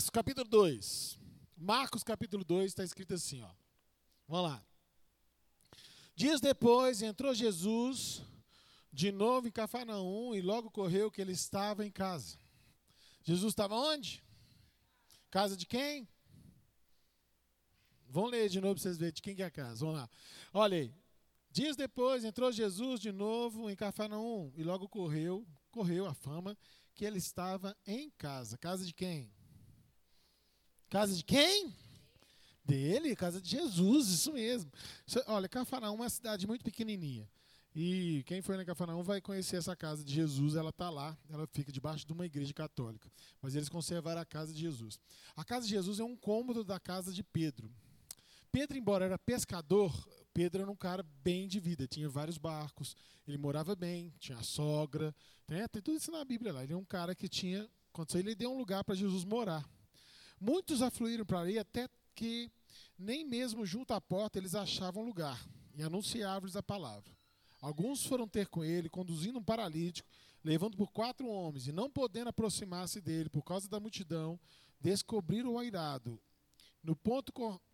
Marcos capítulo 2. Marcos capítulo 2 está escrito assim, ó. Vamos lá. Dias depois entrou Jesus de novo em Cafarnaum e logo correu que ele estava em casa. Jesus estava onde? Casa de quem? Vamos ler de novo para vocês verem de quem que é a casa. Vamos lá. Olha aí. Dias depois entrou Jesus de novo em Cafarnaum e logo correu, correu a fama que ele estava em casa. Casa de quem? Casa de quem? Dele, casa de Jesus, isso mesmo. Olha, Cafarnaum é uma cidade muito pequenininha. E quem foi na Cafarnaum vai conhecer essa casa de Jesus, ela está lá, ela fica debaixo de uma igreja católica. Mas eles conservaram a casa de Jesus. A casa de Jesus é um cômodo da casa de Pedro. Pedro, embora era pescador, Pedro era um cara bem de vida, tinha vários barcos, ele morava bem, tinha sogra, né? tem tudo isso na Bíblia lá. Ele é um cara que tinha, quando ele deu um lugar para Jesus morar. Muitos afluíram para ali até que nem mesmo junto à porta eles achavam lugar e anunciavam-lhes a palavra. Alguns foram ter com ele, conduzindo um paralítico, levando por quatro homens, e não podendo aproximar-se dele por causa da multidão, descobriram o airado, no ponto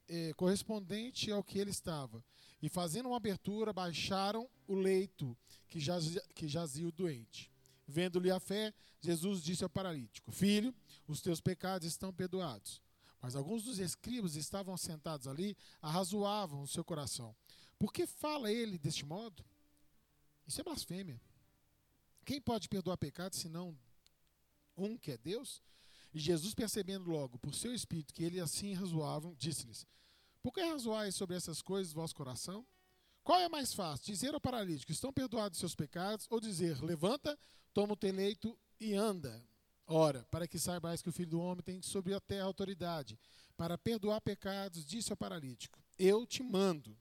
eh, correspondente ao que ele estava, e fazendo uma abertura, baixaram o leito que que jazia o doente. Vendo-lhe a fé, Jesus disse ao paralítico: Filho, os teus pecados estão perdoados. Mas alguns dos escribas estavam sentados ali, arrazoavam o seu coração. Por que fala ele deste modo? Isso é blasfêmia. Quem pode perdoar pecados senão um que é Deus? E Jesus, percebendo logo por seu espírito que ele assim razoavam, disse-lhes: Por que razoais sobre essas coisas vosso coração? Qual é mais fácil, dizer ao paralítico: Estão perdoados seus pecados, ou dizer: Levanta, toma o teu leito e anda? Ora, para que saibais que o Filho do Homem tem sobre a terra autoridade, para perdoar pecados, disse ao paralítico: Eu te mando,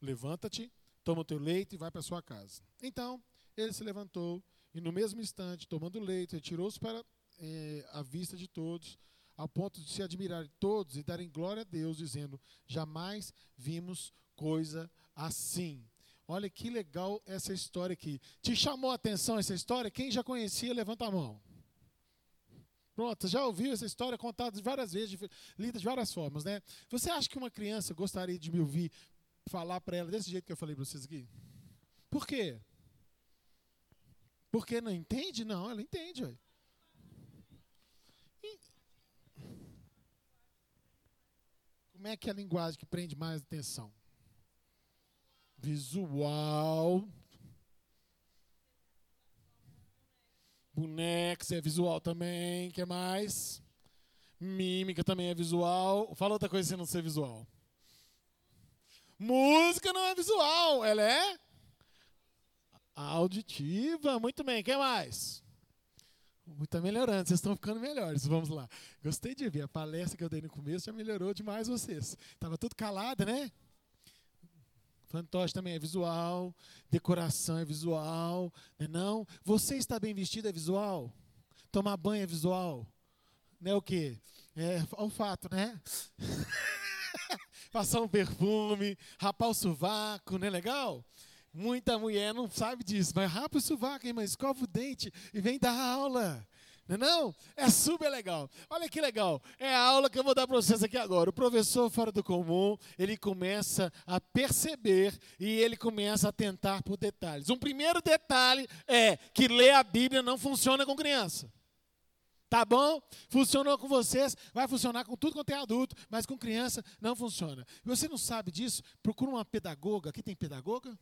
levanta-te, toma o teu leito e vai para sua casa. Então, ele se levantou e, no mesmo instante, tomando o leito, retirou-se para eh, a vista de todos, ao ponto de se admirarem todos e darem glória a Deus, dizendo: Jamais vimos coisa assim. Olha que legal essa história aqui. Te chamou a atenção essa história? Quem já conhecia, levanta a mão. Pronto, já ouviu essa história contada várias vezes, lida de várias formas, né? Você acha que uma criança gostaria de me ouvir falar para ela desse jeito que eu falei para vocês aqui? Por quê? Porque não entende? Não, ela entende. E... Como é que é a linguagem que prende mais atenção? Visual. Bonecos é visual também. que mais? Mímica também é visual. Fala outra coisa sem não ser visual. Música não é visual, ela é auditiva. Muito bem, quem mais? Está melhorando, vocês estão ficando melhores. Vamos lá. Gostei de ver. A palestra que eu dei no começo já melhorou demais vocês. Estava tudo calado, né? Fantoche também é visual, decoração é visual, não é não? Você está bem vestido é visual, tomar banho é visual, não é o quê? É olfato, né? Passar um perfume, rapar o sovaco, não é legal? Muita mulher não sabe disso, mas rapa o sovaco, hein, escova o dente e vem dar aula. Não é, não? É super legal. Olha que legal. É a aula que eu vou dar para vocês aqui agora. O professor fora do comum, ele começa a perceber e ele começa a tentar por detalhes. Um primeiro detalhe é que ler a Bíblia não funciona com criança. Tá bom? Funcionou com vocês, vai funcionar com tudo quanto é adulto, mas com criança não funciona. E você não sabe disso? Procura uma pedagoga. Aqui tem pedagoga?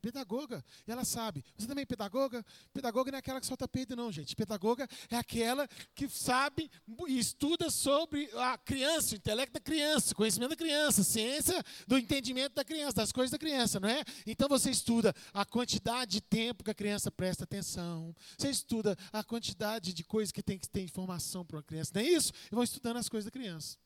Pedagoga, e ela sabe. Você também é pedagoga? Pedagoga não é aquela que solta peito, não, gente. Pedagoga é aquela que sabe e estuda sobre a criança, o intelecto da criança, conhecimento da criança, ciência do entendimento da criança, das coisas da criança, não é? Então você estuda a quantidade de tempo que a criança presta atenção, você estuda a quantidade de coisas que tem que ter informação para uma criança, não é isso? E vão estudando as coisas da criança.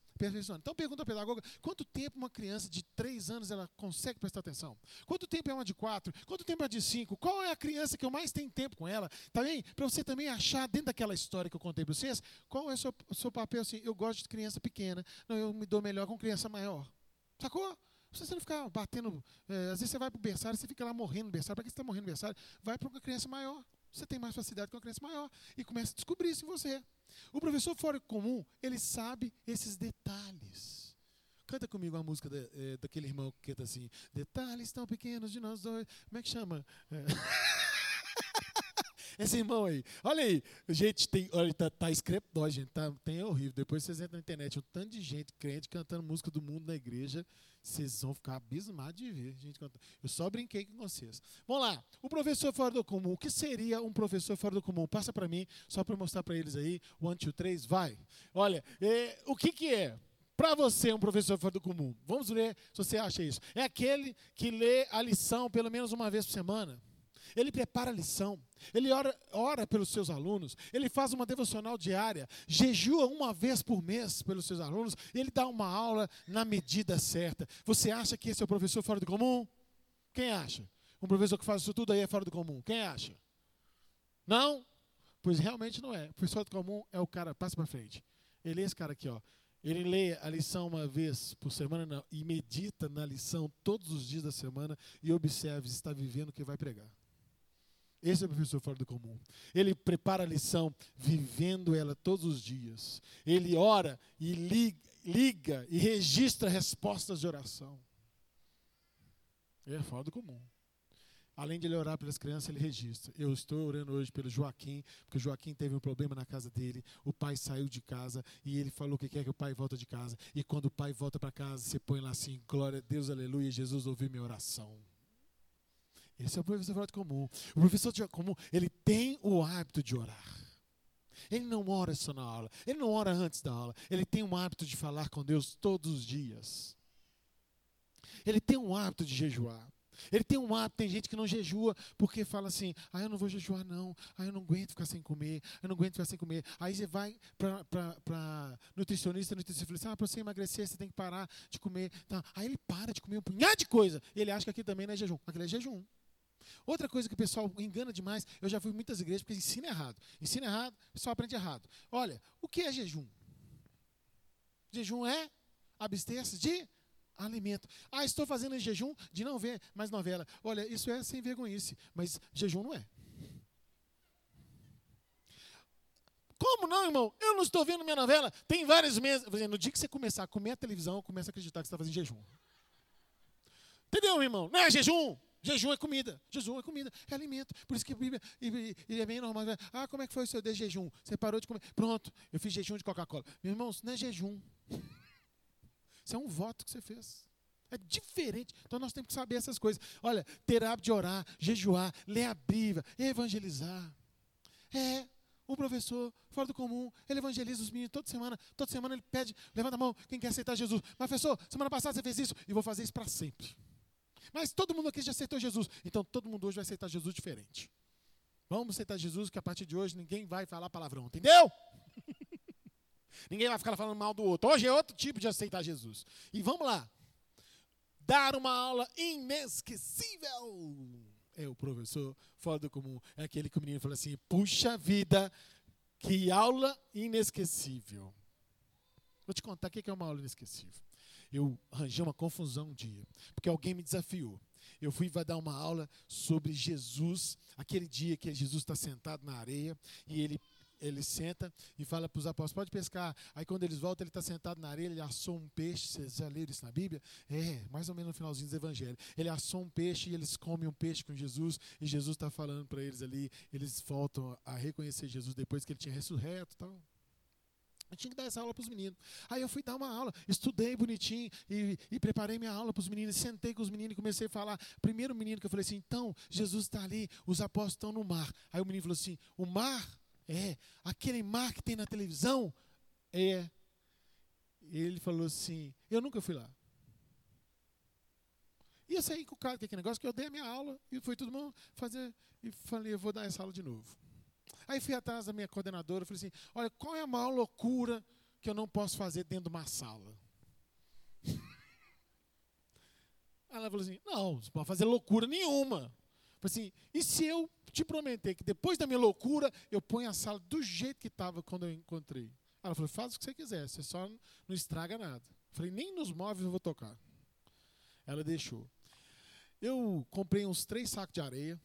Então pergunta a pedagoga, quanto tempo uma criança de 3 anos ela consegue prestar atenção? Quanto tempo é uma de 4? Quanto tempo é de 5? Qual é a criança que eu mais tenho tempo com ela? Tá bem? Para você também achar dentro daquela história que eu contei para vocês, qual é o seu, seu papel assim? Eu gosto de criança pequena, não, eu me dou melhor com criança maior. Sacou? Você não ficar batendo. É, às vezes você vai para o berçário, você fica lá morrendo no berçário. Para que você está morrendo no berçário? Vai para uma criança maior. Você tem mais facilidade com uma criança maior. E começa a descobrir isso em você. O professor fora comum, ele sabe esses detalhes. Canta comigo a música da, é, daquele irmão que canta assim: Detalhes tão pequenos de nós dois. Como é que chama? É. Esse irmão aí. Olha aí. Gente, tem, olha, tá, tá gente. Tá, tem horrível. Depois vocês entram na internet, um tanto de gente crente cantando música do mundo na igreja. Vocês vão ficar abismados de ver gente cantando. Eu só brinquei com vocês. Vamos lá. O professor fora do comum. O que seria um professor fora do comum? Passa para mim, só para mostrar para eles aí. One, two, três, vai. Olha, é, o que, que é? Para você, um professor fora do comum. Vamos ver se você acha isso. É aquele que lê a lição pelo menos uma vez por semana ele prepara a lição, ele ora, ora pelos seus alunos, ele faz uma devocional diária, jejua uma vez por mês pelos seus alunos, ele dá uma aula na medida certa. Você acha que esse é o professor fora do comum? Quem acha? Um professor que faz isso tudo aí é fora do comum. Quem acha? Não? Pois realmente não é. O professor do comum é o cara, passa para frente. Ele é esse cara aqui, ó. Ele lê a lição uma vez por semana não, e medita na lição todos os dias da semana e observe se está vivendo o que vai pregar. Esse é o professor fora do comum. Ele prepara a lição vivendo ela todos os dias. Ele ora e liga, liga e registra respostas de oração. É fora do comum. Além de ele orar pelas crianças, ele registra. Eu estou orando hoje pelo Joaquim, porque o Joaquim teve um problema na casa dele. O pai saiu de casa e ele falou que quer que o pai volte de casa. E quando o pai volta para casa, você põe lá assim: glória a Deus, aleluia, Jesus ouviu minha oração. Esse é o professor comum. O professor comum, ele tem o hábito de orar. Ele não ora só na aula. Ele não ora antes da aula. Ele tem um hábito de falar com Deus todos os dias. Ele tem um hábito de jejuar. Ele tem um hábito, tem gente que não jejua porque fala assim: ah, eu não vou jejuar, não. Ah, eu não aguento ficar sem comer. Eu não aguento ficar sem comer. Aí você vai para nutricionista, nutricionista ah, para você emagrecer, você tem que parar de comer. Tá. Aí ele para de comer um punhado de coisa. E ele acha que aqui também não é jejum. Aquilo é jejum. Outra coisa que o pessoal engana demais, eu já fui em muitas igrejas porque ensina errado. Ensina errado, o pessoal aprende errado. Olha, o que é jejum? Jejum é abster-se de alimento. Ah, estou fazendo jejum de não ver mais novela. Olha, isso é sem vergonhice, mas jejum não é. Como não, irmão? Eu não estou vendo minha novela. Tem vários meses. No dia que você começar a comer a televisão, começa a acreditar que você está fazendo jejum. Entendeu, irmão? Não é jejum. Jejum é comida. Jejum é comida, é alimento. Por isso que a Bíblia e, e é bem normal. Ah, como é que foi o seu de jejum? Você parou de comer. Pronto, eu fiz jejum de Coca-Cola. Meu irmão, isso não é jejum. Isso é um voto que você fez. É diferente. Então nós temos que saber essas coisas. Olha, ter hábito de orar, jejuar, ler a Bíblia, evangelizar. É, um professor fora do comum, ele evangeliza os meninos toda semana. Toda semana ele pede, levanta a mão, quem quer aceitar Jesus. Mas, professor, semana passada você fez isso, e vou fazer isso para sempre. Mas todo mundo aqui já aceitou Jesus. Então todo mundo hoje vai aceitar Jesus diferente. Vamos aceitar Jesus, que a partir de hoje ninguém vai falar palavrão, entendeu? ninguém vai ficar falando mal do outro. Hoje é outro tipo de aceitar Jesus. E vamos lá. Dar uma aula inesquecível. É o professor fora do comum. É aquele que o menino fala assim: puxa vida, que aula inesquecível. Vou te contar o que é uma aula inesquecível eu arranjei uma confusão um dia, porque alguém me desafiou. Eu fui vai dar uma aula sobre Jesus, aquele dia que Jesus está sentado na areia e ele ele senta e fala para os apóstolos, pode pescar. Aí quando eles voltam, ele está sentado na areia, ele assou um peixe. Vocês já leram isso na Bíblia? É, mais ou menos no finalzinho do Evangelho. Ele assou um peixe e eles comem um peixe com Jesus. E Jesus está falando para eles ali. Eles voltam a reconhecer Jesus depois que ele tinha ressurreto. Tal. Eu tinha que dar essa aula para os meninos. Aí eu fui dar uma aula, estudei bonitinho e, e preparei minha aula para os meninos. Sentei com os meninos e comecei a falar. Primeiro menino que eu falei assim: então, Jesus está ali, os apóstolos estão no mar. Aí o menino falou assim: o mar? É. Aquele mar que tem na televisão? É. Ele falou assim: eu nunca fui lá. E eu saí com o cara, que é aquele negócio que eu dei a minha aula e foi todo mundo fazer. E falei: eu vou dar essa aula de novo. Aí fui atrás da minha coordenadora e falei assim: olha, qual é a maior loucura que eu não posso fazer dentro de uma sala? Ela falou assim: não, você pode fazer loucura nenhuma. Eu falei assim: e se eu te prometer que depois da minha loucura eu ponho a sala do jeito que estava quando eu encontrei? Ela falou: faz o que você quiser, você só não estraga nada. Eu falei: nem nos móveis eu vou tocar. Ela deixou. Eu comprei uns três sacos de areia.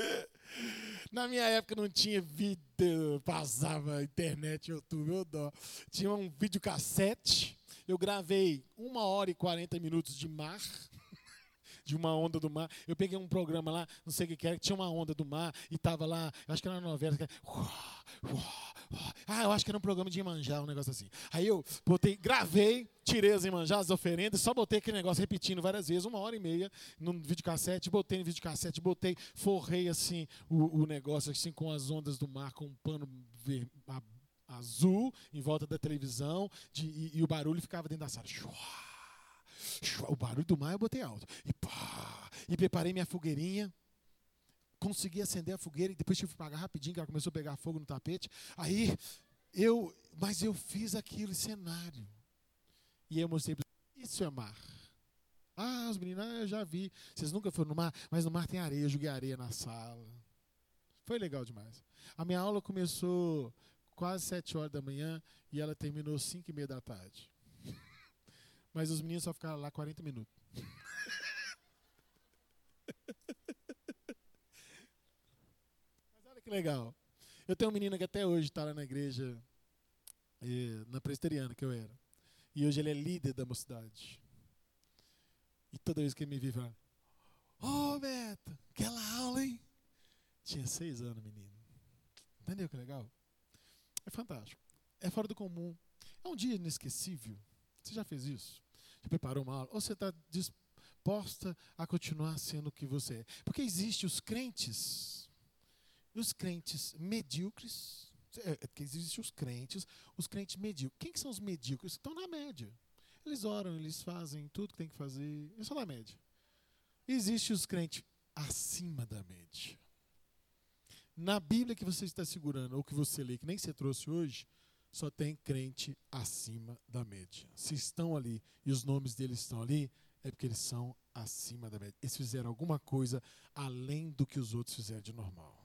Na minha época não tinha vídeo, passava internet, YouTube, eu dó. Tinha um videocassete. Eu gravei uma hora e 40 minutos de mar de uma onda do mar. Eu peguei um programa lá, não sei o que era, que tinha uma onda do mar e tava lá, acho que era uma novela. Que era, ah, eu acho que era um programa de Imanjá, um negócio assim. Aí eu botei, gravei, tirei as Imanjá, as oferendas, só botei aquele negócio repetindo várias vezes, uma hora e meia, no videocassete, botei no videocassete, botei, forrei assim o, o negócio assim com as ondas do mar, com um pano ver, azul em volta da televisão, de, e, e, o barulho ficava dentro da sala. O barulho do mar eu botei alto. E pá! E preparei minha fogueirinha. Consegui acender a fogueira e depois tive que pagar rapidinho, que ela começou a pegar fogo no tapete. Aí eu, mas eu fiz aquilo em cenário. E eu mostrei para isso é mar. Ah, os meninos, ah, eu já vi. Vocês nunca foram no mar, mas no mar tem areia, eu joguei areia na sala. Foi legal demais. A minha aula começou quase sete horas da manhã e ela terminou cinco e meia da tarde. Mas os meninos só ficaram lá 40 minutos. Mas olha que legal. Eu tenho um menino que até hoje está lá na igreja, eh, na presteriana que eu era. E hoje ele é líder da mocidade. E toda vez que ele me vive, fala: Ô oh, Beto, aquela aula, hein? Tinha seis anos, menino. Entendeu que legal? É fantástico. É fora do comum. É um dia inesquecível. Você já fez isso? Já preparou uma aula? Ou você está disposta a continuar sendo o que você é? Porque existem os crentes, os crentes medíocres, é, é existem os crentes, os crentes medíocres. Quem que são os medíocres? Estão na média. Eles oram, eles fazem tudo que tem que fazer, eles são na média. Existem os crentes acima da média. Na Bíblia que você está segurando, ou que você lê, que nem você trouxe hoje, só tem crente acima da média. Se estão ali e os nomes deles estão ali, é porque eles são acima da média. Eles fizeram alguma coisa além do que os outros fizeram de normal.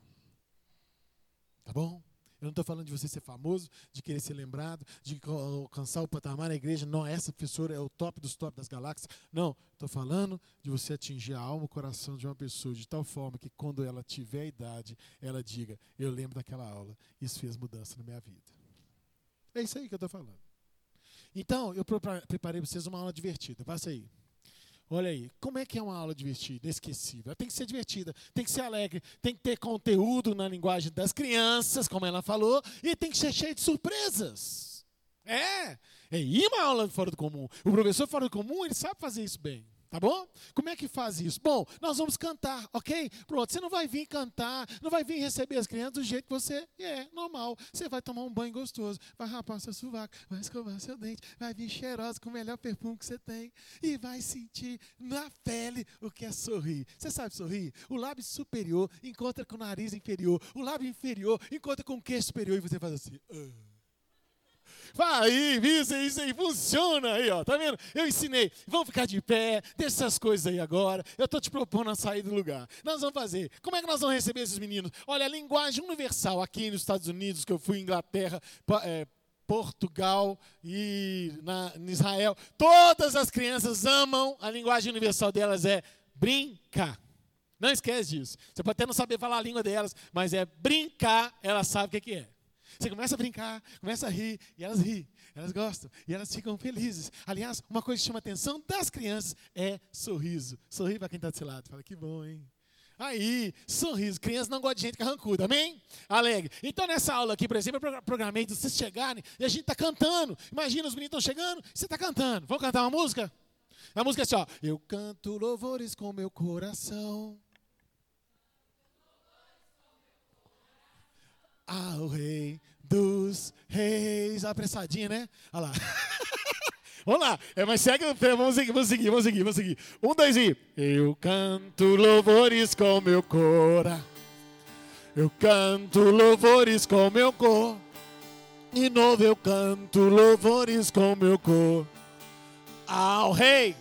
Tá bom? Eu não estou falando de você ser famoso, de querer ser lembrado, de alcançar o patamar na igreja. Não, essa pessoa é o top dos top das galáxias. Não, estou falando de você atingir a alma, o coração de uma pessoa de tal forma que quando ela tiver a idade, ela diga: Eu lembro daquela aula, isso fez mudança na minha vida. É isso aí que eu estou falando. Então, eu preparei para vocês uma aula divertida. Passa aí. Olha aí, como é que é uma aula divertida, inesquecível? Ela tem que ser divertida, tem que ser alegre, tem que ter conteúdo na linguagem das crianças, como ela falou, e tem que ser cheio de surpresas. É, é ir uma aula fora do comum. O professor fora do comum, ele sabe fazer isso bem. Tá bom? Como é que faz isso? Bom, nós vamos cantar, ok? Pronto, você não vai vir cantar, não vai vir receber as crianças do jeito que você é, normal. Você vai tomar um banho gostoso, vai rapar seu sovaco, vai escovar seu dente, vai vir cheirosa com o melhor perfume que você tem e vai sentir na pele o que é sorrir. Você sabe sorrir? O lábio superior encontra com o nariz inferior, o lábio inferior encontra com o queixo superior e você faz assim. Uh. Vai aí, isso, isso aí, funciona aí, ó, tá vendo? Eu ensinei, vamos ficar de pé, deixa essas coisas aí agora, eu tô te propondo a sair do lugar. Nós vamos fazer, como é que nós vamos receber esses meninos? Olha, a linguagem universal aqui nos Estados Unidos, que eu fui Inglaterra, é, Portugal e na, em Israel, todas as crianças amam, a linguagem universal delas é brincar. Não esquece disso. Você pode até não saber falar a língua delas, mas é brincar, ela sabe o que é. Você começa a brincar, começa a rir, e elas riem, elas gostam, e elas ficam felizes. Aliás, uma coisa que chama a atenção das crianças é sorriso. Sorri para quem está do seu lado. Fala, que bom, hein? Aí, sorriso. Crianças não gostam de gente carrancuda, amém? Alegre. Então, nessa aula aqui, por exemplo, eu programei de vocês chegarem e a gente está cantando. Imagina, os meninos estão chegando, você está cantando. Vamos cantar uma música? A música é assim, ó. Eu canto louvores com meu coração. Ao Rei dos Reis. Apressadinha, né? Olha lá. vamos lá. É, mas segue, vamos seguir, vamos seguir, vamos seguir, vamos seguir. Um, dois e. Eu canto louvores com meu cora. Eu canto louvores com meu cor. E novo eu canto louvores com meu cor. Ao Rei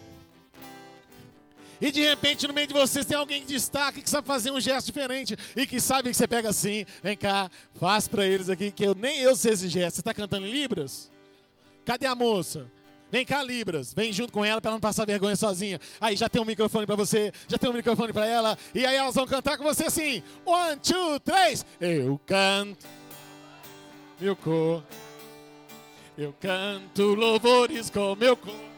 e de repente no meio de vocês tem alguém que destaca, que sabe fazer um gesto diferente e que sabe que você pega assim, vem cá, faz para eles aqui que eu nem eu sei esse gesto. Você está cantando em libras? Cadê a moça? Vem cá, Libras. Vem junto com ela para não passar vergonha sozinha. Aí já tem um microfone para você, já tem um microfone para ela. E aí elas vão cantar com você assim. One, two, três. Eu canto. Meu cor. Eu canto louvores com meu cor.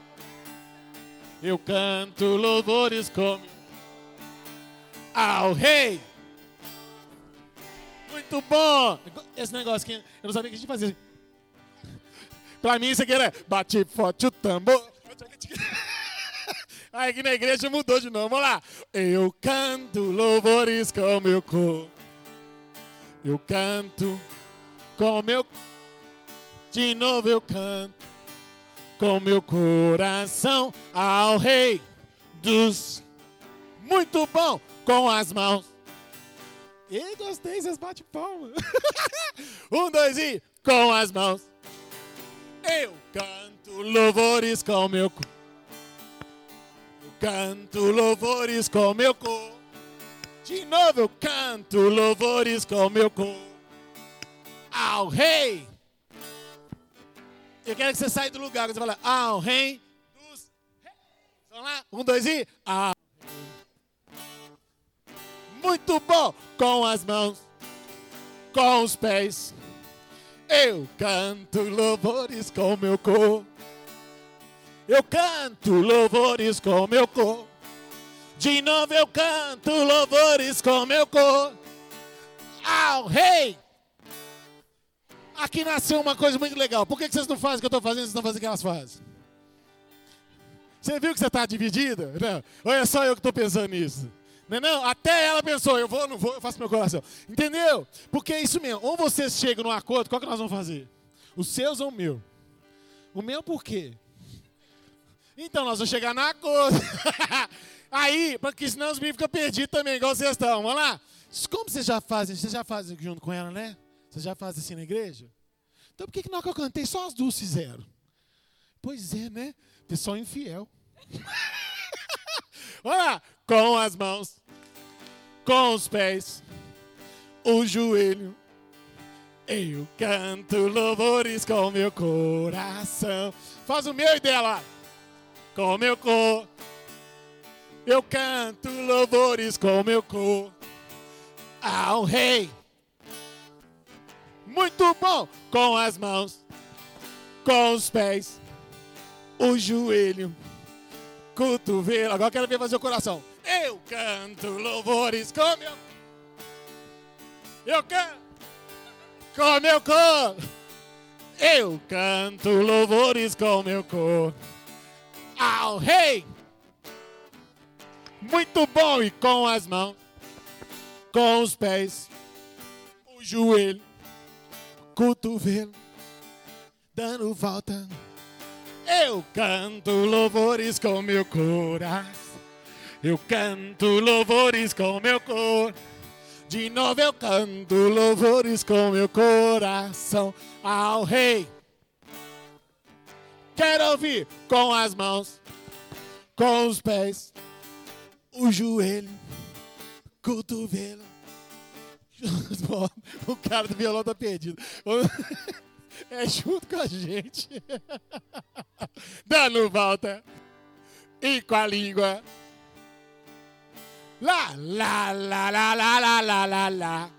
Eu canto louvores com ao rei. Muito bom. Esse negócio que eu não sabia que a gente fazia. Pra mim, isso aqui era bate forte o tambor. Aí aqui na igreja mudou de novo. Vamos lá. Eu canto louvores com meu corpo. Eu canto com meu. De novo eu canto com meu coração ao Rei dos. Muito bom com as mãos. E gostei, vocês bate palma. um, dois e com as mãos. Eu canto louvores com meu corpo. Eu canto louvores com meu corpo. De novo eu canto louvores com meu corpo. Ao rei. Eu quero que você saia do lugar. Você fala, ao rei dos reis. Vamos lá? Um, dois e. Ao Muito bom. Com as mãos. Com os pés eu canto louvores com meu cor. Eu canto louvores com meu cor. De novo eu canto louvores com meu cor. Ao rei. Aqui nasceu uma coisa muito legal. Por que vocês não fazem o que eu estou fazendo, vocês não fazem o que elas fazem? Você viu que você está dividida? Não. Ou é só eu que estou pensando nisso? Não, é não, até ela pensou, eu vou, não vou, eu faço meu coração. Entendeu? Porque é isso mesmo. Ou vocês chegam num acordo, qual que nós vamos fazer? Os seus ou o meu? O meu por quê? Então nós vamos chegar no acordo. Aí, porque senão os meninos ficam perdidos também, igual vocês estão. Vamos lá? Como vocês já fazem? Vocês já fazem junto com ela, né? Vocês já fazem assim na igreja? Então por que, que na hora que eu cantei só as duas fizeram? Pois é, né? Pessoal infiel. Vamos lá com as mãos, com os pés, o joelho. Eu canto louvores com meu coração. Faz o meu e dela. Com meu cor. Eu canto louvores com meu cor. Ao rei. Muito bom. Com as mãos. Com os pés. O joelho. Cotovelo. Agora quero ver fazer o coração. Eu canto louvores com meu. Eu canto com meu cor. Eu canto louvores com meu cor. Ao rei. Muito bom e com as mãos, com os pés, o joelho, cotovelo, dando volta. Eu canto louvores com meu coração. Eu canto louvores com meu cor. De novo eu canto louvores com meu coração ao Rei. Quero ouvir com as mãos, com os pés, o joelho, cotovelo. O cara do violão tá perdido. É junto com a gente. Dando volta. E com a língua. La la la la la la la la la.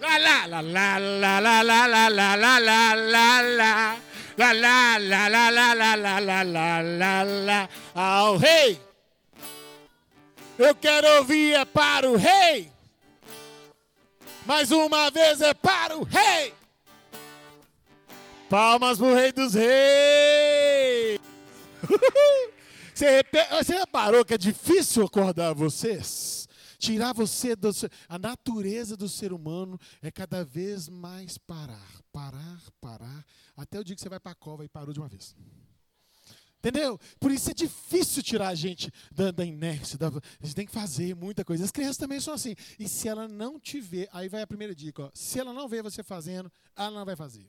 La la la la la la la la la la la la la. La la la la la la la la la la la. Ao rei. Eu quero ouvir é para o rei. Mais uma vez é para o rei. Palmas pro rei dos reis. Você, você reparou que é difícil acordar vocês? Tirar você do. A natureza do ser humano é cada vez mais parar, parar, parar, até o dia que você vai para a cova e parou de uma vez. Entendeu? Por isso é difícil tirar a gente da, da inércia. Da, a gente tem que fazer muita coisa. As crianças também são assim. E se ela não te vê, aí vai a primeira dica: ó, se ela não vê você fazendo, ela não vai fazer.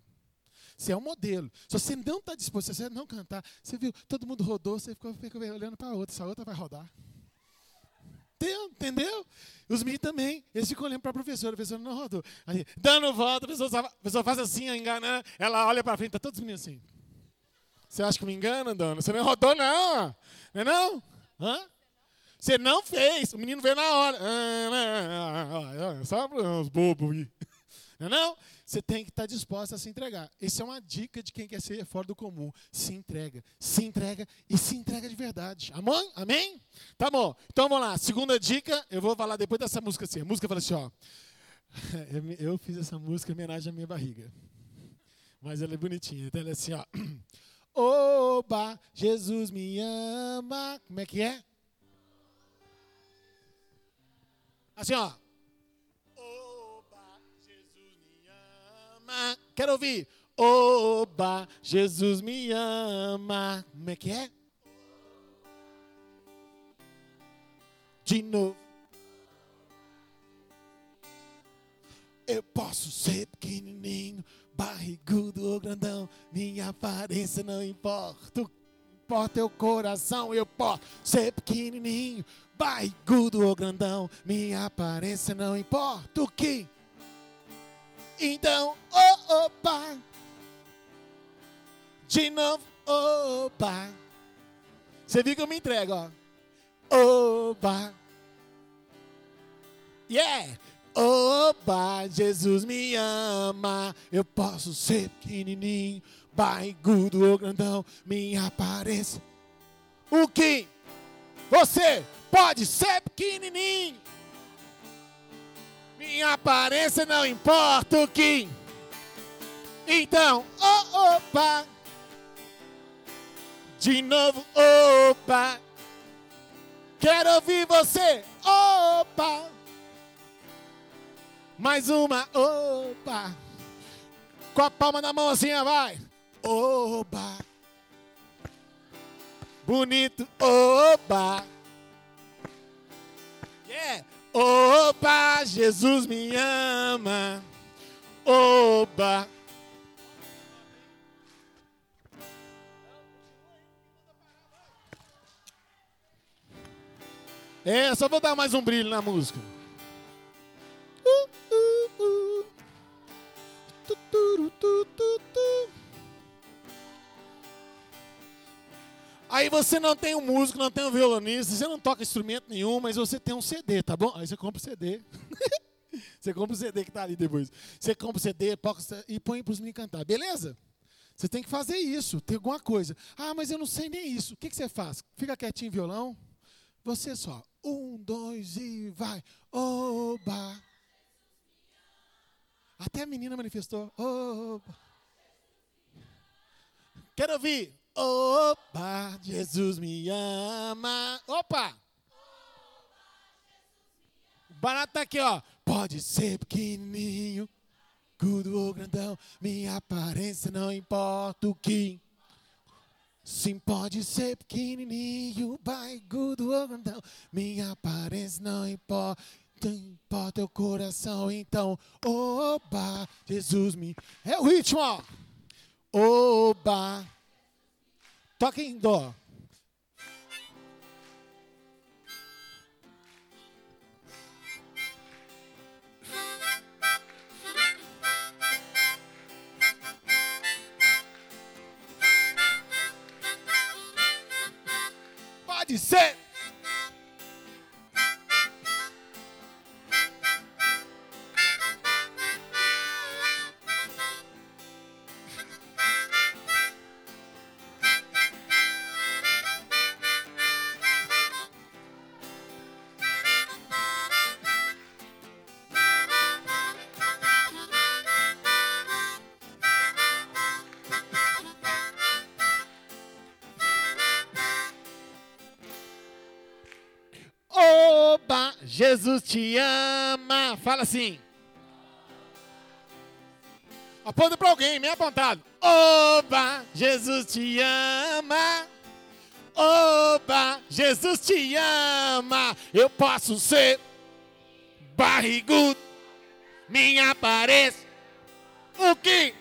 Você é um modelo. Se você não está disposto, se você não cantar, você viu, todo mundo rodou, você ficou, ficou olhando para a outra, essa outra vai rodar. Entendeu? Os meninos também, eles ficam olhando para a professora, a professora não rodou. Aí, dando volta, a pessoa, a pessoa faz assim, enganando, ela olha para frente, está todos os meninos assim. Você acha que me engana, dona? Você não rodou, não. Não é não? Hã? Você não fez. O menino veio na hora. Só uns bobos aí. Não é não? Você tem que estar disposto a se entregar. Essa é uma dica de quem quer ser fora do comum. Se entrega, se entrega e se entrega de verdade. Amém? Amém? Tá bom. Então vamos lá. Segunda dica, eu vou falar depois dessa música assim. A música fala assim, ó. Eu fiz essa música em homenagem à minha barriga. Mas ela é bonitinha. Então ela é assim, ó. Oba, Jesus me ama. Como é que é? Assim, ó. Oba, Jesus me ama. Quero ouvir. Oba, Jesus me ama. Como é que é? De novo. Eu posso ser pequenininho, barrigudo ou grandão, minha aparência não importa. Importa é o coração, eu posso ser pequenininho, barrigudo ou grandão, minha aparência não importa o que. Então, oh, opa, de novo, opa. Você viu que eu me entrego, ó. Opa. Yeah! Oba, Jesus me ama. Eu posso ser pequenininho, barrigudo ou grandão, minha aparência. O que? Você pode ser pequenininho. Minha aparência não importa o que. Então, oh, opa. De novo, opa. Quero ouvir você, opa. Mais uma. Opa. Com a palma na mão assim, vai. Oba. Bonito. Oba. Yeah. Oba, Jesus me ama. Oba. É, só vou dar mais um brilho na música. Aí você não tem um músico, não tem um violonista, você não toca instrumento nenhum, mas você tem um CD, tá bom? Aí você compra o CD. você compra o CD que tá ali depois. Você compra o CD e põe para os meninos cantar, beleza? Você tem que fazer isso, tem alguma coisa. Ah, mas eu não sei nem isso. O que, que você faz? Fica quietinho violão. Você só. Um, dois e vai. Oba. Até a menina manifestou. Opa. Quero ouvir. Opa, Jesus me ama. Opa! O barato tá aqui, ó. Pode ser pequenininho, gudo ou grandão, minha aparência não importa o que. Sim, pode ser pequenininho, barrigudo ou grandão, minha aparência não importa importa o coração, então, oba, Jesus me. É o ritmo, ó. Oba. Toca em dó. Pode ser. Te ama. Fala assim. Aponta para alguém, meio apontado. Oba, Jesus te ama. Oba, Jesus te ama. Eu posso ser barrigudo, minha aparência. O que?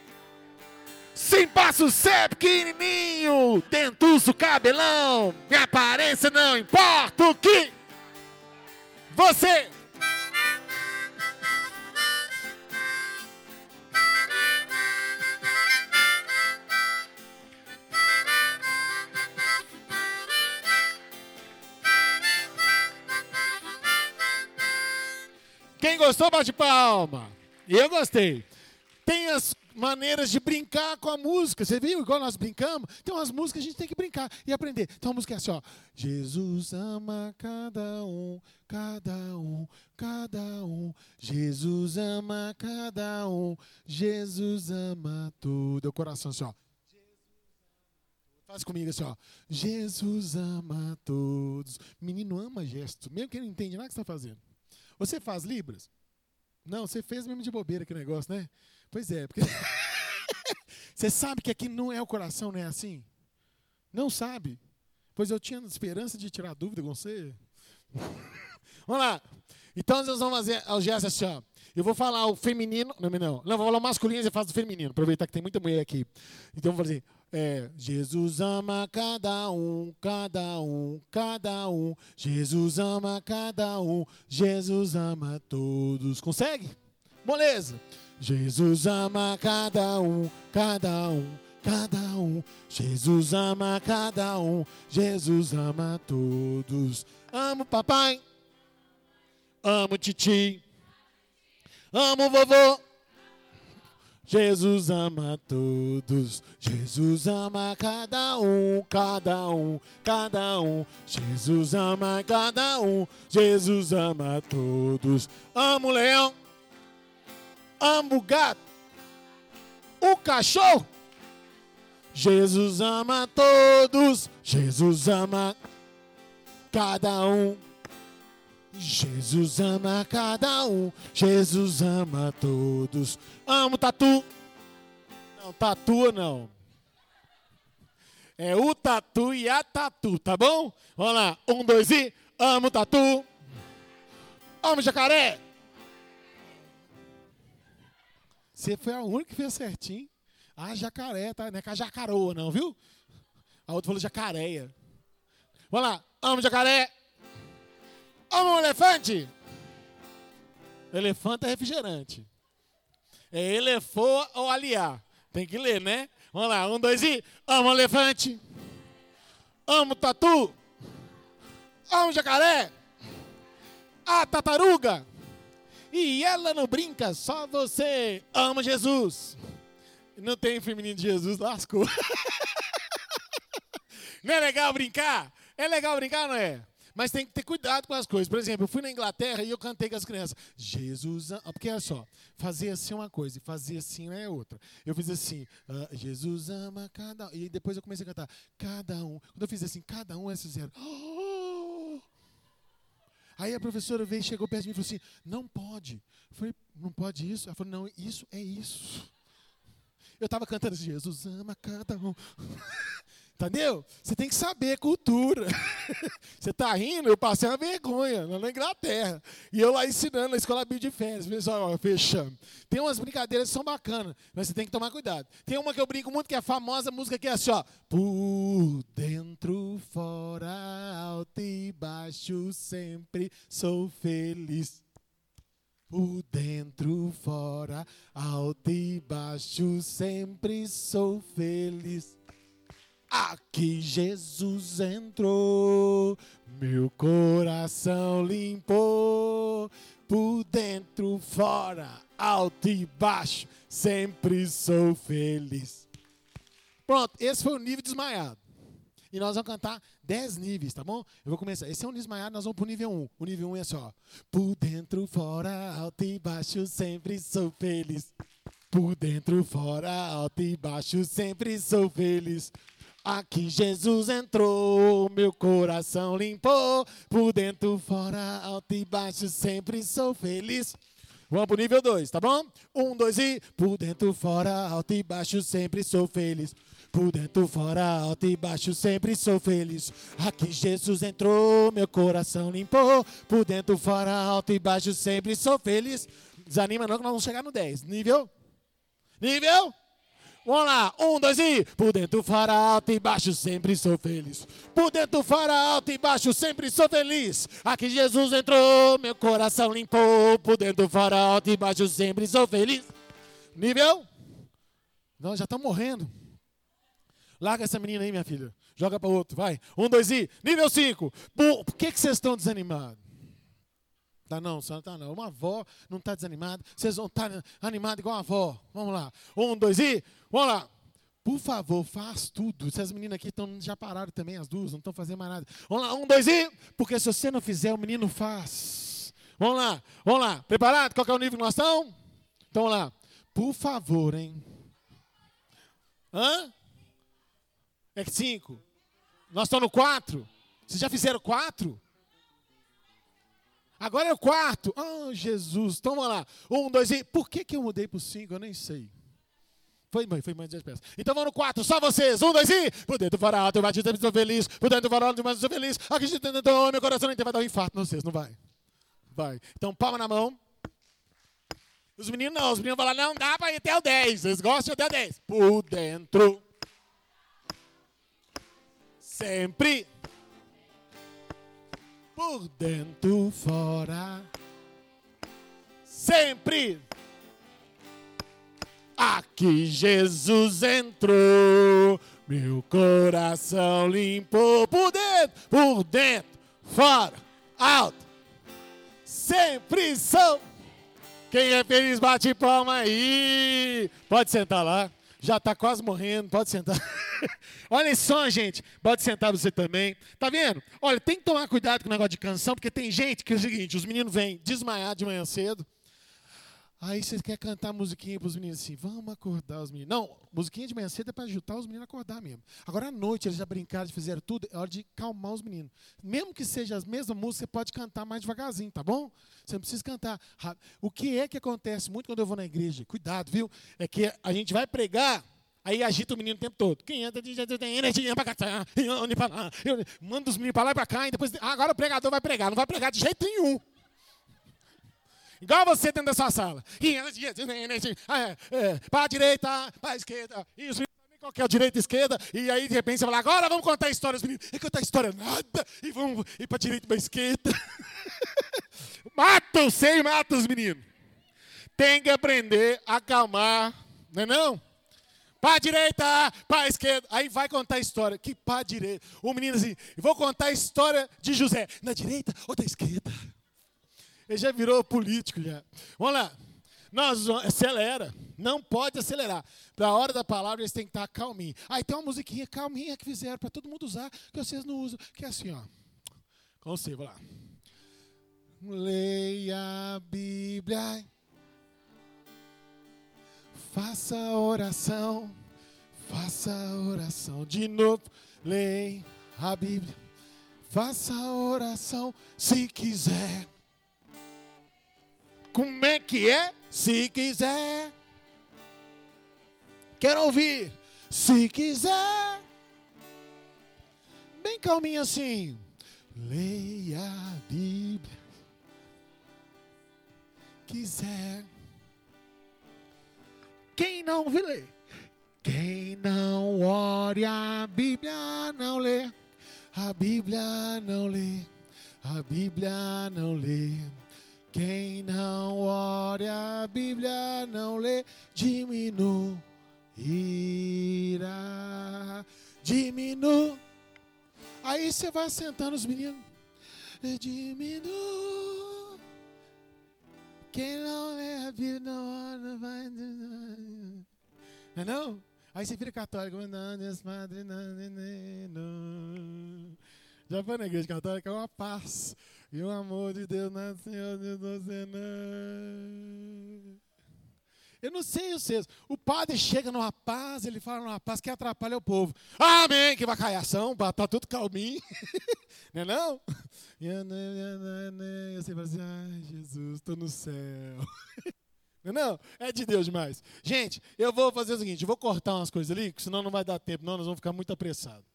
Sim, posso ser pequenininho, dentuço, cabelão. Minha aparência não importa o que. Você. Quem gostou, bate palma. Eu gostei. Tem as maneiras de brincar com a música. Você viu? Igual nós brincamos. Tem umas músicas que a gente tem que brincar e aprender. Então a música é assim, ó. Jesus ama cada um, cada um, cada um. Jesus ama cada um. Jesus ama tudo. O coração assim, ó. Faz comigo assim, ó. Jesus ama todos. Menino ama gesto, mesmo que ele não entende nada que você está fazendo. Você faz Libras? Não, você fez mesmo de bobeira aquele negócio, né? Pois é, porque. você sabe que aqui não é o coração, não é assim? Não sabe? Pois eu tinha esperança de tirar dúvida com você. vamos lá. Então nós vamos fazer o gesto assim, ó. Eu vou falar o feminino. Não, não. Não, vou falar o masculino e você faz o feminino. Aproveitar que tem muita mulher aqui. Então vou fazer. É, Jesus ama cada um, cada um, cada um. Jesus ama cada um. Jesus ama todos. Consegue? Moleza. Jesus ama cada um, cada um, cada um. Jesus ama cada um. Jesus ama todos. Amo papai. Amo titi. Amo vovô. Jesus ama todos, Jesus ama cada um, cada um, cada um. Jesus ama cada um, Jesus ama todos. Amo leão, amo gato, o cachorro. Jesus ama todos, Jesus ama cada um. Jesus ama cada um, Jesus ama todos. Amo tatu. Não, tatu não. É o tatu e a tatu, tá bom? Vamos lá. Um, dois e. Amo tatu. Amo jacaré. Você foi a única que fez certinho. Ah, jacaré, tá? Não é com a jacaroa, não, viu? A outra falou jacareia. Vamos lá. Amo jacaré. Amo elefante? Elefante é refrigerante. É elefou ou aliar. Tem que ler, né? Vamos lá, um, dois e. Amo elefante. Amo tatu. Amo jacaré. A tartaruga. E ela não brinca, só você ama Jesus. Não tem feminino de Jesus, lascou. não é legal brincar? É legal brincar, não é? Mas tem que ter cuidado com as coisas. Por exemplo, eu fui na Inglaterra e eu cantei com as crianças. Jesus ama. Porque olha só, fazer assim é uma coisa e fazer assim é outra. Eu fiz assim, uh, Jesus ama cada um. E depois eu comecei a cantar, cada um. Quando eu fiz assim, cada um, eles fizeram. Oh! Aí a professora veio, chegou perto de mim e falou assim: não pode. Eu falei, não pode isso? Ela falou, não, isso é isso. Eu estava cantando assim, Jesus ama um. Entendeu? Você tem que saber cultura. Você está rindo? Eu passei uma vergonha lá na Inglaterra. E eu lá ensinando na escola bíblica de férias. Pessoal, fechando. Tem umas brincadeiras que são bacanas, mas você tem que tomar cuidado. Tem uma que eu brinco muito, que é a famosa música que é assim, ó. Por dentro, fora, alto e baixo, sempre sou feliz. Por dentro, fora, alto e baixo, sempre sou feliz. Aqui Jesus entrou, meu coração limpou, por dentro, fora, alto e baixo, sempre sou feliz. Pronto, esse foi o nível desmaiado. E nós vamos cantar 10 níveis, tá bom? Eu vou começar. Esse é um desmaiado, nós vamos pro nível 1. O nível 1 é assim, ó. Por dentro, fora, alto e baixo, sempre sou feliz. Por dentro, fora, alto e baixo, sempre sou feliz. Aqui Jesus entrou, meu coração limpou, por dentro, fora, alto e baixo, sempre sou feliz. Vamos pro nível 2, tá bom? Um, dois e. Por dentro, fora, alto e baixo, sempre sou feliz. Por dentro, fora, alto e baixo, sempre sou feliz. Aqui Jesus entrou, meu coração limpou. Por dentro, fora, alto e baixo, sempre sou feliz. Desanima não que nós vamos chegar no 10. Nível? Nível? Vamos lá, um, dois e. Por dentro fora alto e baixo sempre sou feliz. Por dentro fora alto e baixo sempre sou feliz. Aqui Jesus entrou, meu coração limpou. Por dentro fora alto e baixo sempre sou feliz. Nível? Não, já estão morrendo. Larga essa menina aí, minha filha. Joga para outro, vai. Um, dois e. Nível 5. Por, por que, que vocês estão desanimados? Tá não, senhora tá não. Uma avó não está desanimada. Vocês vão estar tá animados igual a avó. Vamos lá. Um, dois e. Vamos lá. Por favor, faz tudo. Essas meninas aqui tão, já pararam também, as duas, não estão fazendo mais nada. Vamos lá, um, dois e. Porque se você não fizer, o menino faz. Vamos lá, vamos lá. Preparado? Qual é o nível que nós estamos? Então, vamos lá. Por favor, hein? Hã? É cinco. Nós estamos no quatro. Vocês já fizeram quatro? Agora é o quarto. Ah, oh, Jesus. Então vamos lá. Um, dois e. Por que, que eu mudei para o cinco? Eu nem sei. Foi mãe, foi mãe de peças. Então vamos no quatro, só vocês. Um, dois e. Por dentro do varal, teu batista estou feliz. Por dentro do varal, teu estou feliz. Acredito dentro meu coração não vai dar um infarto. Não sei, não vai. Vai. Então palma na mão. Os meninos não, os meninos falam, não dá para ir até o 10. Eles gostam de até o 10. Por dentro. Sempre por dentro, fora, sempre. Aqui Jesus entrou, meu coração limpou por dentro, por dentro, fora, alto. Sempre são. Quem é feliz bate palma aí. Pode sentar lá. Já está quase morrendo, pode sentar. Olha só, gente. Pode sentar você também. Tá vendo? Olha, tem que tomar cuidado com o negócio de canção, porque tem gente que é o seguinte: os meninos vêm desmaiar de manhã cedo. Aí você quer cantar musiquinha para os meninos assim, vamos acordar os meninos. Não, musiquinha de manhã cedo é para ajudar os meninos a acordar mesmo. Agora à noite eles já brincaram, fizeram tudo, é hora de calmar os meninos. Mesmo que seja as mesmas músicas, você pode cantar mais devagarzinho, tá bom? Você não precisa cantar. O que é que acontece muito quando eu vou na igreja? Cuidado, viu? É que a gente vai pregar, Aí agita o menino o tempo todo. Quem entra de tem energia para cá, manda os meninos para lá e para cá, e depois. Agora o pregador vai pregar, não vai pregar de jeito nenhum. Igual você dentro da sua sala. Para a direita, para a esquerda. Isso, qual que é a direita e esquerda, e aí de repente você fala, agora vamos contar a história. Os meninos, e contar a história nada, e vamos ir para a direita e para a esquerda. mata você e mata os meninos. Tem que aprender a acalmar, não é não? para a direita, para a esquerda. Aí vai contar a história. Que para a direita. O menino assim, vou contar a história de José. Na direita ou da esquerda? Ele já virou político já. Vamos lá. Nós acelera. Não pode acelerar. Para a hora da palavra eles têm que estar calminhos. Aí tem uma musiquinha calminha que fizeram para todo mundo usar, que vocês não usam, que é assim, ó. Com você, vou lá. Leia a Bíblia Faça oração, faça oração. De novo, leia a Bíblia. Faça oração se quiser. Como é que é? Se quiser. Quero ouvir. Se quiser. Bem calminho assim. Leia a Bíblia. Quiser. Quem não lê? Quem não ore a Bíblia não lê. A Bíblia não lê. A Bíblia não lê. Quem não ore a Bíblia não lê. Diminuirá. Diminui. Aí você vai sentando os meninos. Diminui. Quem não lê a Bíblia não vai. Não é não? Aí você vira católico. Já foi na igreja católica, é uma paz. E o amor de Deus nasceu de você não. Eu não sei vocês. O padre chega numa paz, ele fala numa paz que atrapalha o povo. Amém, que vai caiação, tá tudo calminho. não é não? E você fala assim, ai Jesus, estou no céu. Não, é não, é de Deus demais. Gente, eu vou fazer o seguinte, eu vou cortar umas coisas ali, senão não vai dar tempo, não, nós vamos ficar muito apressados.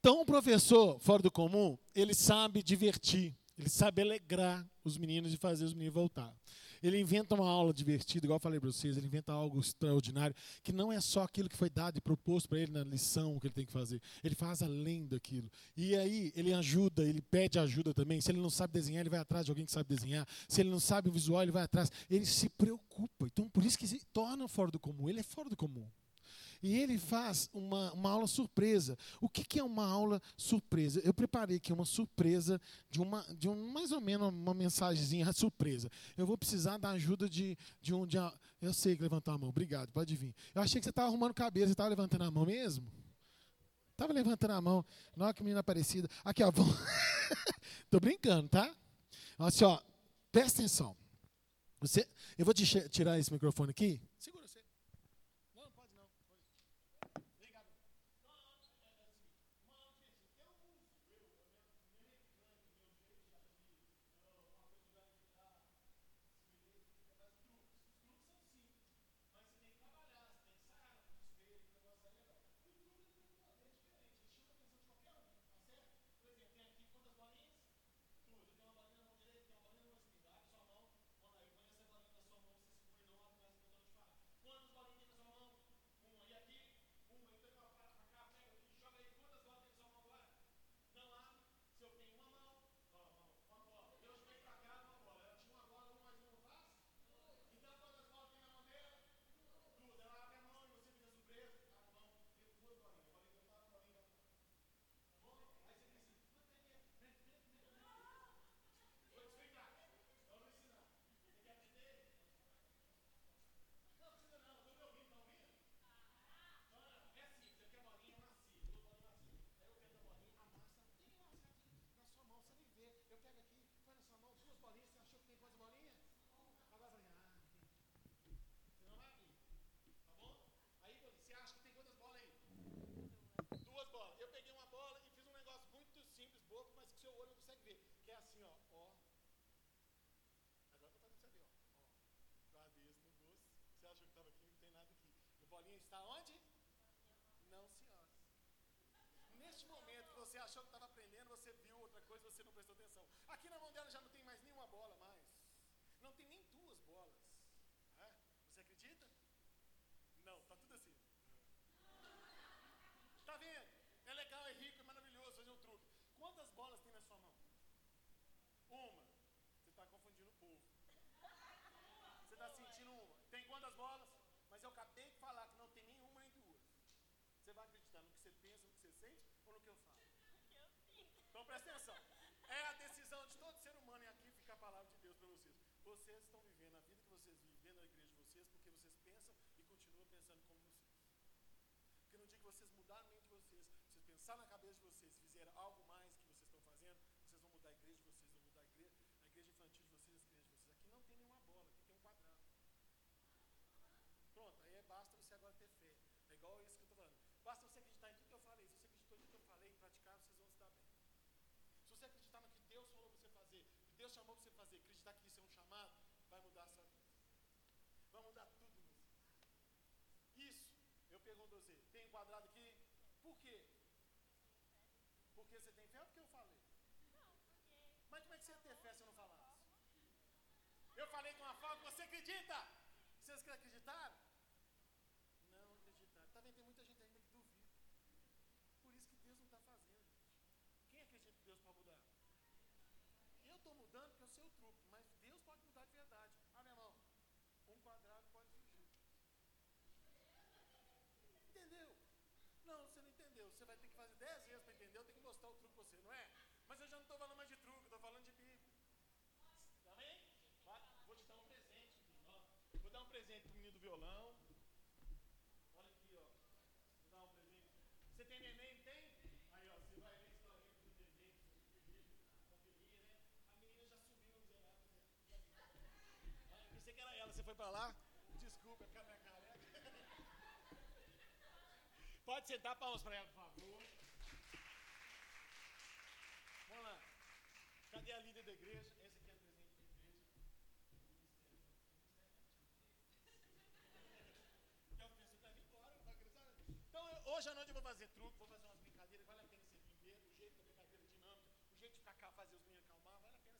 Então, um professor fora do comum, ele sabe divertir, ele sabe alegrar os meninos e fazer os meninos voltar. Ele inventa uma aula divertida, igual eu falei para vocês, ele inventa algo extraordinário, que não é só aquilo que foi dado e proposto para ele na lição que ele tem que fazer. Ele faz além daquilo. E aí ele ajuda, ele pede ajuda também. Se ele não sabe desenhar, ele vai atrás de alguém que sabe desenhar. Se ele não sabe o visual, ele vai atrás. Ele se preocupa. Então, por isso que se torna fora do comum. Ele é fora do comum. E ele faz uma, uma aula surpresa. O que, que é uma aula surpresa? Eu preparei aqui uma surpresa de uma, de um mais ou menos uma mensagenzinha surpresa. Eu vou precisar da ajuda de, de um. De, eu sei que levantou a mão, obrigado, pode vir. Eu achei que você estava arrumando cabeça, você estava levantando a mão mesmo? Estava levantando a mão. Não, que menina parecida. Aqui, ó. Estou brincando, tá? Assim, ó, presta atenção. Você, eu vou te tirar esse microfone aqui. Segura você. Não, não pode não. Obrigado. Bolinha está onde? Não, senhor. Neste momento que você achou que estava aprendendo, você viu outra coisa, você não prestou atenção. Aqui na mão dela já não tem mais nenhuma bola mais. Não tem nem duas bolas. É? Você acredita? Não, tá tudo assim. Tá vendo? É legal, é rico, é maravilhoso fazer um truque. Quantas bolas tem na sua mão? Uma. Você está confundindo o povo. Você está sentindo uma. Tem quantas bolas? Mas eu acabei de falar que não tem nenhuma nem duas. Você vai acreditar no que você pensa, no que você sente ou no que eu falo? Então presta atenção. É a decisão de todo ser humano, e aqui fica a palavra de Deus para vocês. Vocês estão vivendo a vida que vocês vivem da igreja de vocês porque vocês pensam e continuam pensando como vocês. Porque no dia que vocês mudarem a mente de vocês, vocês pensar na cabeça de vocês, fizeram algo mais que vocês estão fazendo, vocês vão mudar a igreja de vocês, vão mudar a igreja, a igreja infantil de vocês, a igreja de vocês. Aqui não tem nenhuma bola, aqui tem um quadrado. Pronto, aí é, basta você agora ter fé. É igual isso que eu estou falando. Basta você acreditar em tudo que eu falei. Se você acreditou em tudo que eu falei e praticar, vocês vão se dar bem. Se você acreditar no que Deus falou você fazer, que Deus chamou você fazer, acreditar que isso é um chamado, vai mudar a sua vida. Vai mudar tudo. Isso, eu pergunto a você, tem enquadrado aqui? Por quê? Porque você tem fé ou porque eu falei? Não, porque. Mas como é que você ia ter fé se eu não falasse? Eu falei com uma forma que você acredita. Vocês acreditaram? Não acreditaram. Está vendo? Tem muita gente ainda que duvida. Por isso que Deus não está fazendo. Quem acredita que Deus pode mudar? Eu estou mudando porque eu sei o truque, mas Deus pode mudar de verdade. Ah, meu irmão, um quadrado pode fugir. Entendeu? Não, você não entendeu. Você vai ter que fazer dez vezes para entender. Eu tenho que mostrar o truque para você, não é? Mas eu já não estou falando mais de truque, estou falando de Bíblia. Tá bem? Vou te dar um presente. Vou dar um presente pro menino do violão. Olha aqui, ó. Vou dar um presente. Você tem neném? Tem? Aí, ó. Você vai ver a historinha do neném. Conferir, né? A menina já subiu no miserável. Né? Pensei que era ela. Você foi pra lá? Desculpa, ficar minha careca. Pode sentar, palmas pra ela, por favor. Vamos lá. Cadê a líder da igreja? Esse aqui é o presente da igreja. Então, hoje à noite eu vou fazer truque, vou fazer umas brincadeiras, vale a pena você viver, o jeito da brincadeira dinâmica, o jeito de ficar fazer os meninos acalmar, vale a pena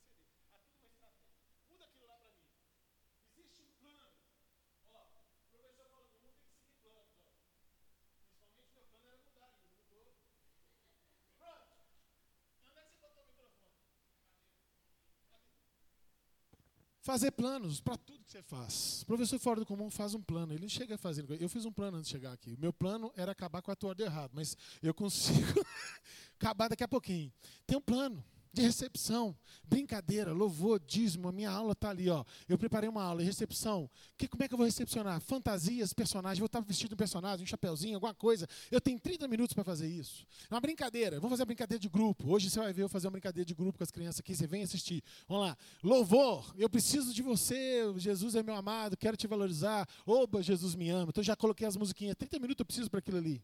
Fazer planos para tudo que você faz. O professor fora do comum faz um plano. Ele chega fazendo. Eu fiz um plano antes de chegar aqui. Meu plano era acabar com a tua errado, mas eu consigo acabar daqui a pouquinho. Tem um plano de recepção, brincadeira, louvor, dízimo. A minha aula está ali, ó. Eu preparei uma aula de recepção. Que, como é que eu vou recepcionar? Fantasias, personagens. Vou estar vestido de um personagem, um chapeuzinho, alguma coisa. Eu tenho 30 minutos para fazer isso. É uma brincadeira. Vamos fazer uma brincadeira de grupo. Hoje você vai ver eu fazer uma brincadeira de grupo com as crianças aqui. Você vem assistir. Vamos lá. Louvor. Eu preciso de você. Jesus é meu amado. Quero te valorizar. Oba, Jesus me ama. Então já coloquei as musiquinhas. 30 minutos eu preciso para aquilo ali.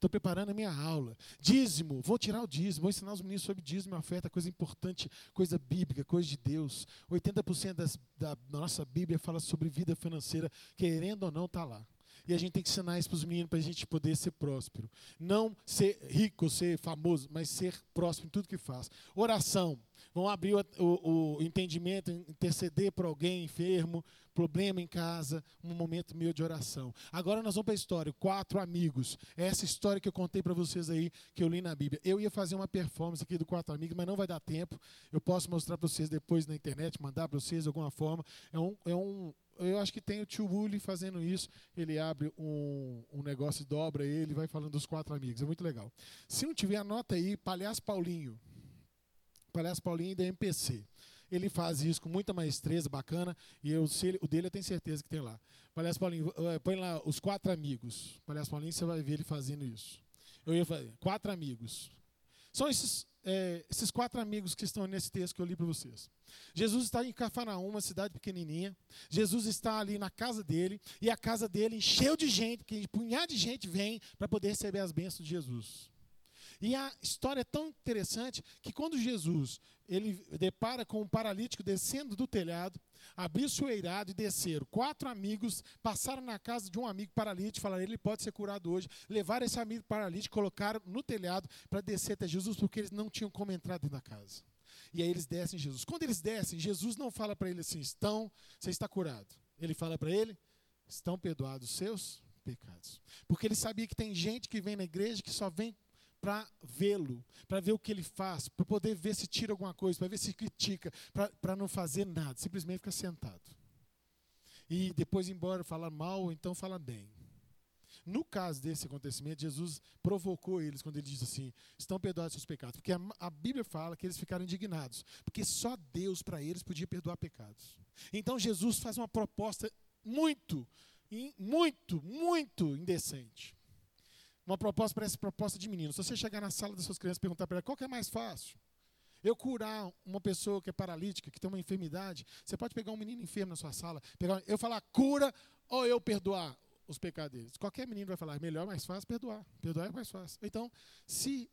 Estou preparando a minha aula. Dízimo, vou tirar o dízimo, vou ensinar os meninos sobre dízimo e oferta, coisa importante, coisa bíblica, coisa de Deus. 80% das, da nossa Bíblia fala sobre vida financeira, querendo ou não, está lá. E a gente tem que ensinar isso para os meninos para a gente poder ser próspero. Não ser rico, ser famoso, mas ser próspero em tudo que faz. Oração vão abrir o, o, o entendimento, interceder por alguém enfermo, problema em casa, um momento meio de oração. Agora nós vamos para a história, quatro amigos. É essa história que eu contei para vocês aí, que eu li na Bíblia. Eu ia fazer uma performance aqui do quatro amigos, mas não vai dar tempo. Eu posso mostrar para vocês depois na internet, mandar para vocês de alguma forma. É um, é um eu acho que tem o tio Uli fazendo isso. Ele abre um, um negócio, dobra ele, vai falando dos quatro amigos. É muito legal. Se não tiver, anota aí, Palhaço Paulinho. Palhaço Paulinho da MPC. Ele faz isso com muita maestreza, bacana, e eu, ele, o dele eu tenho certeza que tem lá. Palhaço Paulinho, eh, põe lá os quatro amigos. Palhaço Paulinho, você vai ver ele fazendo isso. Eu ia fazer, quatro amigos. São esses, é, esses quatro amigos que estão nesse texto que eu li para vocês. Jesus está em Cafarnaum, uma cidade pequenininha. Jesus está ali na casa dele, e a casa dele encheu de gente, que um punhado de gente vem para poder receber as bênçãos de Jesus. E a história é tão interessante que quando Jesus ele depara com um paralítico descendo do telhado, abriu seu eirado e desceram. Quatro amigos passaram na casa de um amigo paralítico, falaram: ele pode ser curado hoje. Levaram esse amigo paralítico, colocaram no telhado para descer até Jesus, porque eles não tinham como entrar dentro da casa. E aí eles descem Jesus. Quando eles descem, Jesus não fala para ele assim: estão, você está curado. Ele fala para ele: estão perdoados os seus pecados. Porque ele sabia que tem gente que vem na igreja que só vem para vê-lo, para ver o que ele faz, para poder ver se tira alguma coisa, para ver se critica, para não fazer nada, simplesmente fica sentado. E depois embora falar mal, ou então falar bem. No caso desse acontecimento, Jesus provocou eles quando ele diz assim: estão perdoados seus pecados. Porque a, a Bíblia fala que eles ficaram indignados. Porque só Deus para eles podia perdoar pecados. Então Jesus faz uma proposta muito, muito, muito indecente. Uma proposta parece proposta de menino. Se você chegar na sala das suas crianças e perguntar para ela qual que é mais fácil, eu curar uma pessoa que é paralítica, que tem uma enfermidade, você pode pegar um menino enfermo na sua sala, pegar, eu falar cura ou eu perdoar os pecados deles. Qualquer menino vai falar, melhor, mais fácil perdoar. Perdoar é mais fácil. Então, se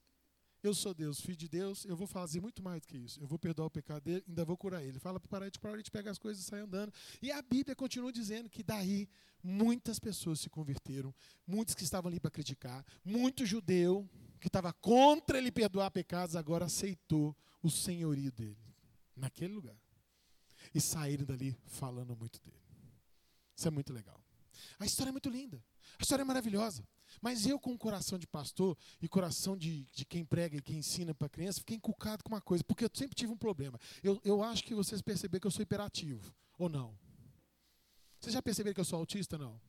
eu sou Deus, filho de Deus, eu vou fazer muito mais do que isso. Eu vou perdoar o pecado dele, ainda vou curar ele. Fala para parar de parar de pegar as coisas e sair andando. E a Bíblia continua dizendo que daí muitas pessoas se converteram, muitos que estavam ali para criticar, muito judeu que estava contra ele perdoar pecados, agora aceitou o senhorio dele naquele lugar. E saíram dali falando muito dele. Isso é muito legal. A história é muito linda. A história é maravilhosa. Mas eu, com o coração de pastor e coração de, de quem prega e quem ensina para criança, fiquei encucado com uma coisa, porque eu sempre tive um problema. Eu, eu acho que vocês perceberam que eu sou hiperativo, ou não? Vocês já perceberam que eu sou autista? Não.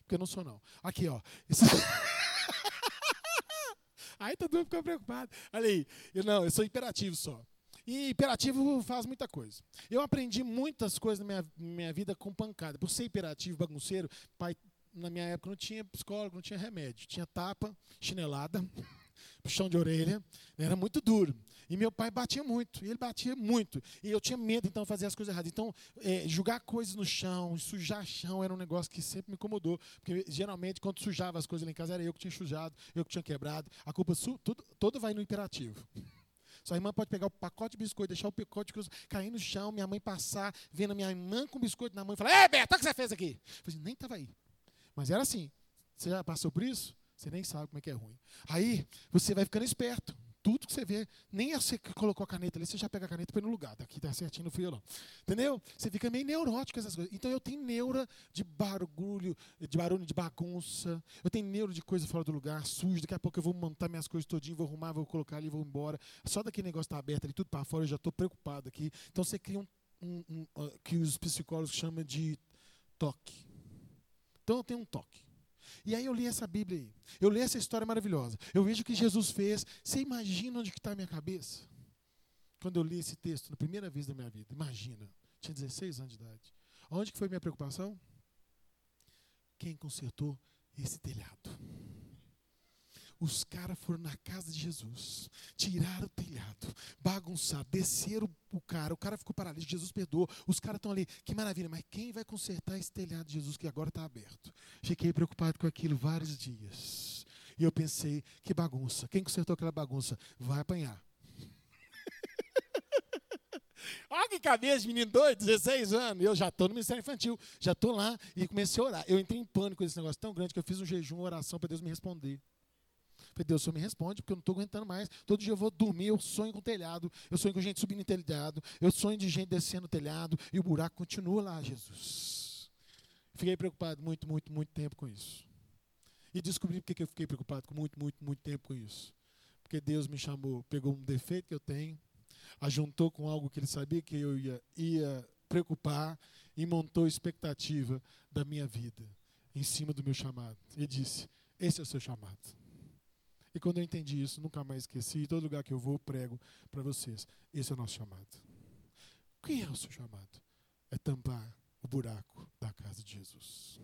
Porque eu não sou, não. Aqui, ó. Esse... aí todo mundo ficou preocupado. Olha aí. Eu, não, eu sou hiperativo só. E hiperativo faz muita coisa. Eu aprendi muitas coisas na minha, minha vida com pancada. Por ser hiperativo, bagunceiro, pai na minha época não tinha psicólogo, não tinha remédio. Tinha tapa, chinelada, puxão de orelha. Era muito duro. E meu pai batia muito, e ele batia muito. E eu tinha medo, então, de fazer as coisas erradas. Então, é, jogar coisas no chão, sujar chão, era um negócio que sempre me incomodou. Porque, geralmente, quando sujava as coisas lá em casa, era eu que tinha sujado, eu que tinha quebrado. A culpa tudo, todo vai no imperativo. Sua irmã pode pegar o pacote de biscoito, deixar o pacote de cair no chão, minha mãe passar, vendo a minha irmã com biscoito na mão e falar: Ei, Beto, o que você fez aqui? Eu falei, nem estava aí. Mas era assim. Você já passou por isso? Você nem sabe como é que é ruim. Aí você vai ficando esperto. Tudo que você vê, nem você que colocou a caneta ali, você já pega a caneta e põe no lugar. Daqui tá certinho no violão. Entendeu? Você fica meio neurótico essas coisas. Então eu tenho neura de barulho, de barulho de bagunça. Eu tenho neura de coisa fora do lugar, sujo. Daqui a pouco eu vou montar minhas coisas todinho, vou arrumar, vou colocar ali, vou embora. Só daquele negócio tá aberto ali, tudo para fora, eu já estou preocupado aqui. Então você cria um um, um, que os psicólogos chamam de toque. Então eu tenho um toque. E aí eu li essa Bíblia aí. Eu li essa história maravilhosa. Eu vejo o que Jesus fez. Você imagina onde está a minha cabeça? Quando eu li esse texto, na primeira vez da minha vida. Imagina. Tinha 16 anos de idade. Onde que foi minha preocupação? Quem consertou esse telhado? Os caras foram na casa de Jesus, tiraram o telhado, bagunçaram, desceram o cara, o cara ficou paralítico, Jesus perdoou, os caras estão ali, que maravilha, mas quem vai consertar esse telhado de Jesus que agora está aberto? Fiquei preocupado com aquilo vários dias. E eu pensei, que bagunça, quem consertou aquela bagunça? Vai apanhar. Olha que cabeça, menino doido, 16 anos. Eu já estou no Ministério Infantil, já estou lá e comecei a orar. Eu entrei em pânico com esse negócio tão grande que eu fiz um jejum, uma oração para Deus me responder. Deus, só me responde, porque eu não estou aguentando mais. Todo dia eu vou dormir, eu sonho com telhado, eu sonho com gente subindo em telhado, eu sonho de gente descendo o telhado, e o buraco continua lá, Jesus. Fiquei preocupado muito, muito, muito tempo com isso. E descobri por que eu fiquei preocupado com muito, muito, muito tempo com isso. Porque Deus me chamou, pegou um defeito que eu tenho, ajuntou com algo que Ele sabia que eu ia, ia preocupar e montou expectativa da minha vida em cima do meu chamado. E disse: Esse é o seu chamado. E quando eu entendi isso, nunca mais esqueci. E todo lugar que eu vou, prego para vocês. Esse é o nosso chamado. Quem é o seu chamado? É tampar o buraco da casa de Jesus.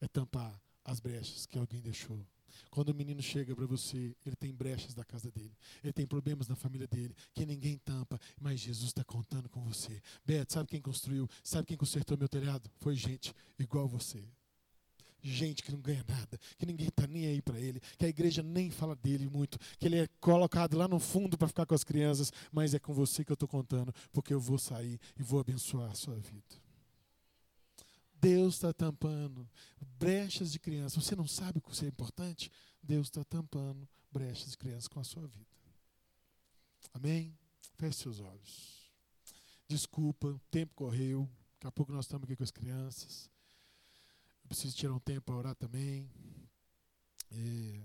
É tampar as brechas que alguém deixou. Quando o menino chega para você, ele tem brechas da casa dele, ele tem problemas na família dele, que ninguém tampa, mas Jesus está contando com você. Beto, sabe quem construiu? Sabe quem consertou meu telhado? Foi gente igual você gente que não ganha nada, que ninguém está nem aí para ele, que a igreja nem fala dele muito, que ele é colocado lá no fundo para ficar com as crianças, mas é com você que eu estou contando, porque eu vou sair e vou abençoar a sua vida. Deus está tampando brechas de crianças. Você não sabe o que é importante? Deus está tampando brechas de crianças com a sua vida. Amém? Feche seus olhos. Desculpa, o tempo correu. Daqui a pouco nós estamos aqui com as crianças. Eu preciso tirar um tempo para orar também. É,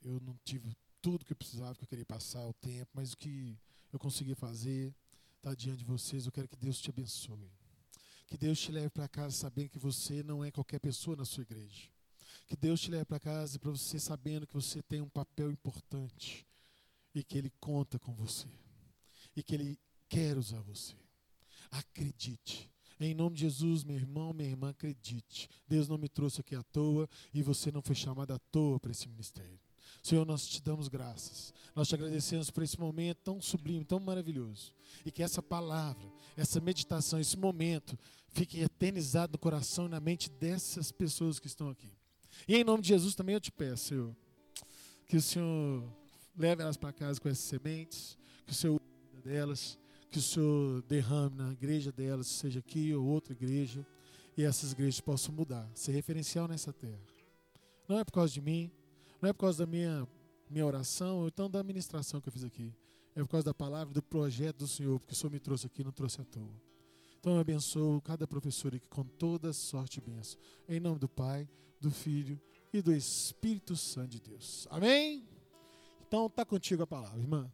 eu não tive tudo que eu precisava, que eu queria passar o tempo, mas o que eu consegui fazer está diante de vocês. Eu quero que Deus te abençoe. Que Deus te leve para casa sabendo que você não é qualquer pessoa na sua igreja. Que Deus te leve para casa para você sabendo que você tem um papel importante e que Ele conta com você e que Ele quer usar você. Acredite. Em nome de Jesus, meu irmão, minha irmã, acredite. Deus não me trouxe aqui à toa e você não foi chamado à toa para esse ministério. Senhor, nós te damos graças. Nós te agradecemos por esse momento tão sublime, tão maravilhoso. E que essa palavra, essa meditação, esse momento fique eternizado no coração e na mente dessas pessoas que estão aqui. E em nome de Jesus também eu te peço, Senhor, que o Senhor leve elas para casa com essas sementes, que o Senhor delas que o Senhor derrame na igreja delas, seja aqui ou outra igreja, e essas igrejas possam mudar, ser referencial nessa terra. Não é por causa de mim, não é por causa da minha, minha oração, ou então da administração que eu fiz aqui. É por causa da palavra, do projeto do Senhor, porque o Senhor me trouxe aqui, não trouxe à toa. Então eu abençoo cada professor aqui com toda sorte e bênção. Em nome do Pai, do Filho e do Espírito Santo de Deus. Amém? Então está contigo a palavra, irmã.